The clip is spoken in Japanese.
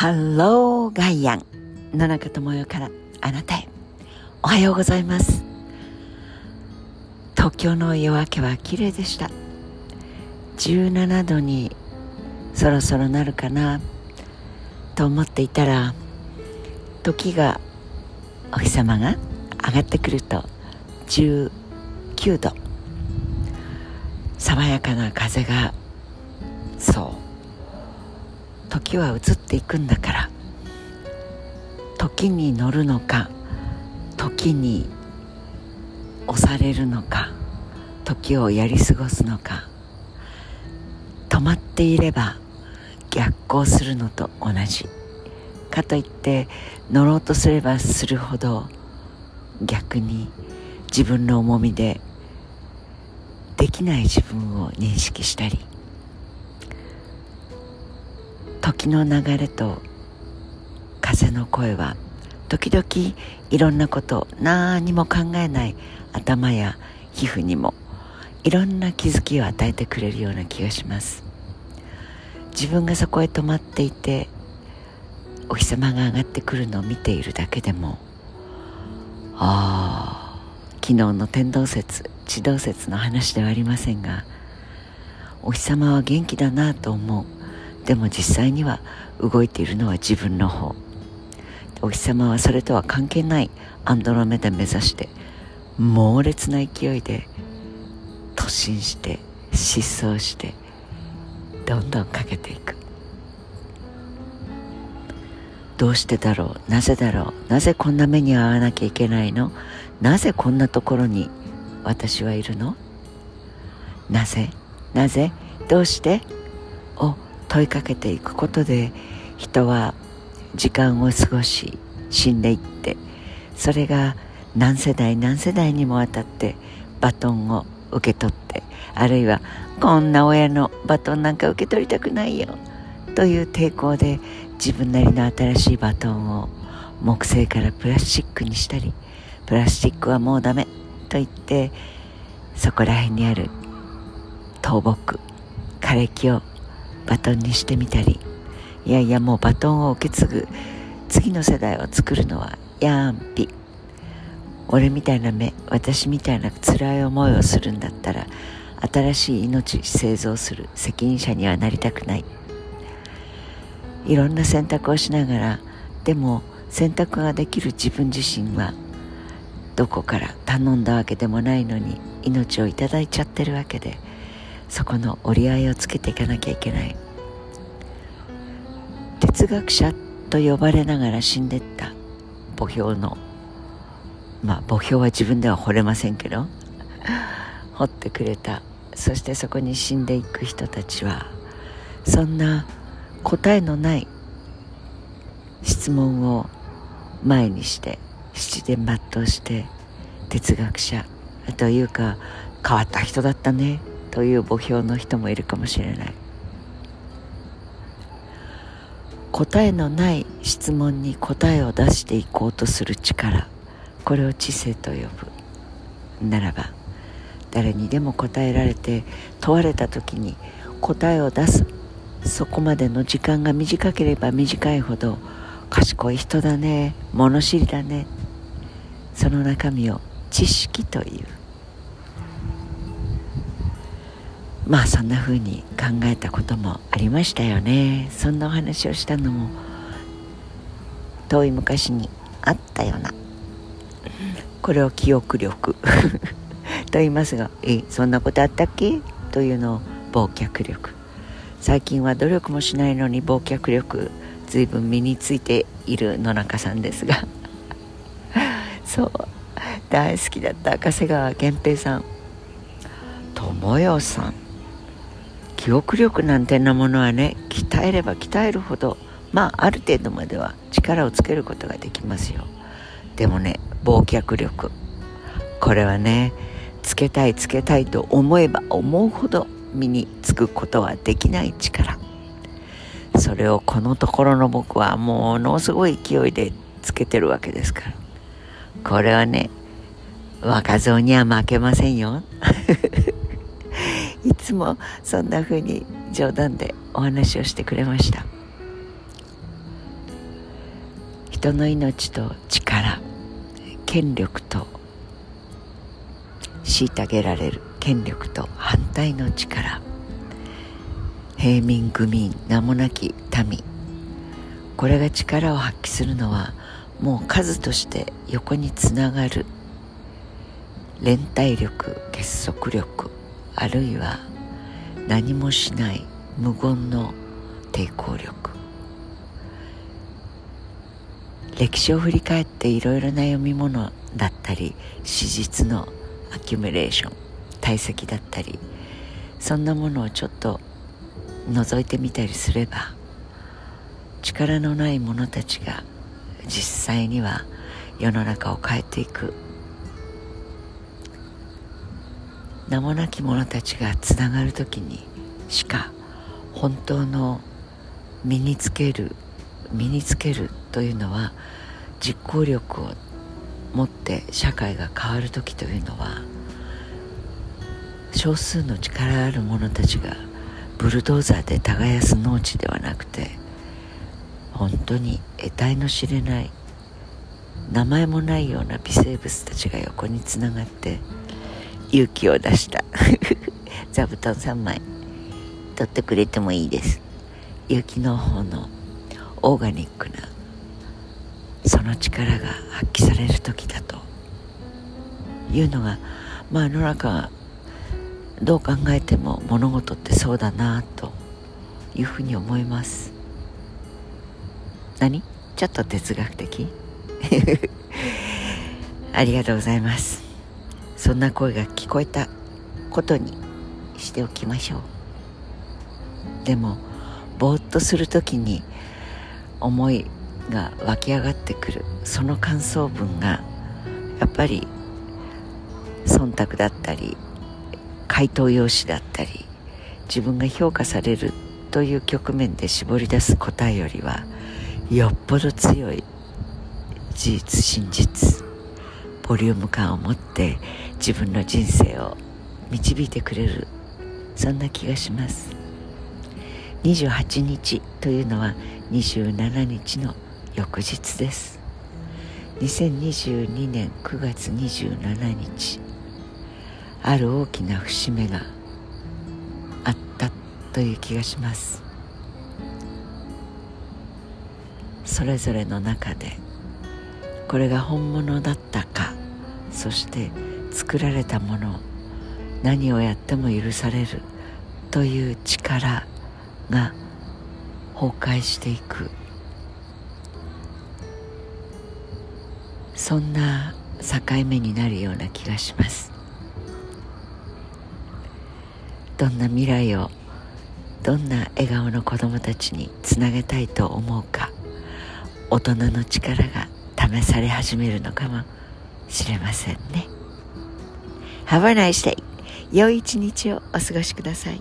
ハローガイアン。野中智代からあなたへ。おはようございます。東京の夜明けは綺麗でした。17度にそろそろなるかな。と思っていたら時がお日様が上がってくると19度。爽やかな風がそう時は移っていくんだから。時に乗るのか時に押されるのか時をやり過ごすのか。止まっていれば逆行するのと同じ。かといって乗ろうとすればするほど逆に自分の重みでできない自分を認識したり時の流れと風の声は時々いろんなこと何も考えない頭や皮膚にもいろんな気づきを与えてくれるような気がします。自分がそこへ止まっていてお日様が上がってくるのを見ているだけでもああ昨日の天動説地動説の話ではありませんがお日様は元気だなと思う。でも実際には動いているのは自分の方。お日様はそれとは関係ない。アンドロメダ目指して猛烈な勢いで突進して失踪してどんどんかけていく。どうしてだろう？なぜだろう？なぜこんな目に遭わなきゃいけないの？なぜこんなところに私はいるの？なぜ？なぜ？どうして？を問いかけていくことで人は時間を過ごし死んでいってそれが何世代何世代にもわたってバトンを受け取ってあるいはこんな親のバトンなんか受け取りたくないよという抵抗で自分なりの新しいバトンを木製からプラスチックにしたりプラスチックはもうダメと言ってそこら辺にある倒木枯れ木をバトンにしてみたり。いやいやもうバトンを受け継ぐ次の世代を作るのはやんぴ俺みたいな目私みたいな辛い思いをするんだったら新しい命製造する責任者にはなりたくない。いろんな選択をしながらでも選択ができる自分自身はどこから頼んだわけでもないのに命をいただいちゃってるわけでそこの折り合いをつけていかなきゃいけない。哲学者と呼ばれながら死んでった。墓標の。まあ墓標は自分では掘れませんけど。掘ってくれた。そしてそこに死んでいく人たちはそんな答えのない質問を前にして七伝抜刀して哲学者というか変わった人だったね。という墓標の人もいるかもしれない。答えのない質問に答えを出していこうとする力。これを知性と呼ぶ。ならば誰にでも答えられて問われた時に答えを出す。そこまでの時間が短ければ短いほど賢い人だね。物知りだね。その中身を知識という。まあそんな風に考えたこともありましたよね。そんなお話をしたのも遠い昔にあったようなこれを記憶力 と言いますがえそんなことあったっけ？というのを忘却力。最近は努力もしないのに忘却力随分身についている野中さんですが。そう大好きだった長谷川源平さん。友よさん。記憶力なんてなものはね鍛えれば鍛えるほどまあある程度までは力をつけることができますよ。でもね忘却力。これはねつけたいつけたいと思えば思うほど身につくことはできない力。それをこのところの僕はものすごい勢いでつけてるわけですから。これはね若造には負けませんよ。つもそんな風に冗談でお話をしてくれました。人の命と力権力と虐げられる権力と反対の力平民愚民名もなき民これが力を発揮するのはもう数として横につながる連帯力結束力あるいは何もしない無言の抵抗力。歴史を振り返っていろいろな読み物だったり史実のアキュミレーション堆積だったりそんなものをちょっと覗いてみたりすれば力のない者たちが実際には世の中を変えていく。名もなき者たちがつながる時にしか本当の身につける身につけるというのは実行力を持って社会が変わる時というのは少数の力ある者たちがブルドーザーで耕す農地ではなくて本当に得体の知れない名前もないような微生物たちが横につながって勇気を出した。座布団3枚取ってくれてもいいです。勇気の方のオーガニックなその力が発揮される時だと。いうのがまあ世の中どう考えても物事ってそうだなというふうに思います。何？ちょっと哲学的？ありがとうございます。そんな声が聞こえたことにしておきましょう。でもぼーっとする時に思いが湧き上がってくるその感想文がやっぱり忖度だったり回答用紙だったり自分が評価されるという局面で絞り出す答えよりはよっぽど強い事実真実ボリューム感を持って自分の人生を導いてくれるそんな気がします。28日というのは27日の翌日です。2022年9月27日ある大きな節目があったという気がします。それぞれの中でこれが本物だったかそして作られたもの何をやっても許されるという力が崩壊していく。そんな境目になるような気がします。どんな未来をどんな笑顔の子供たちにつなげたいと思うか大人の力が試され始めるのかもしれませんね。Have a nice day. 良い一日をお過ごしください。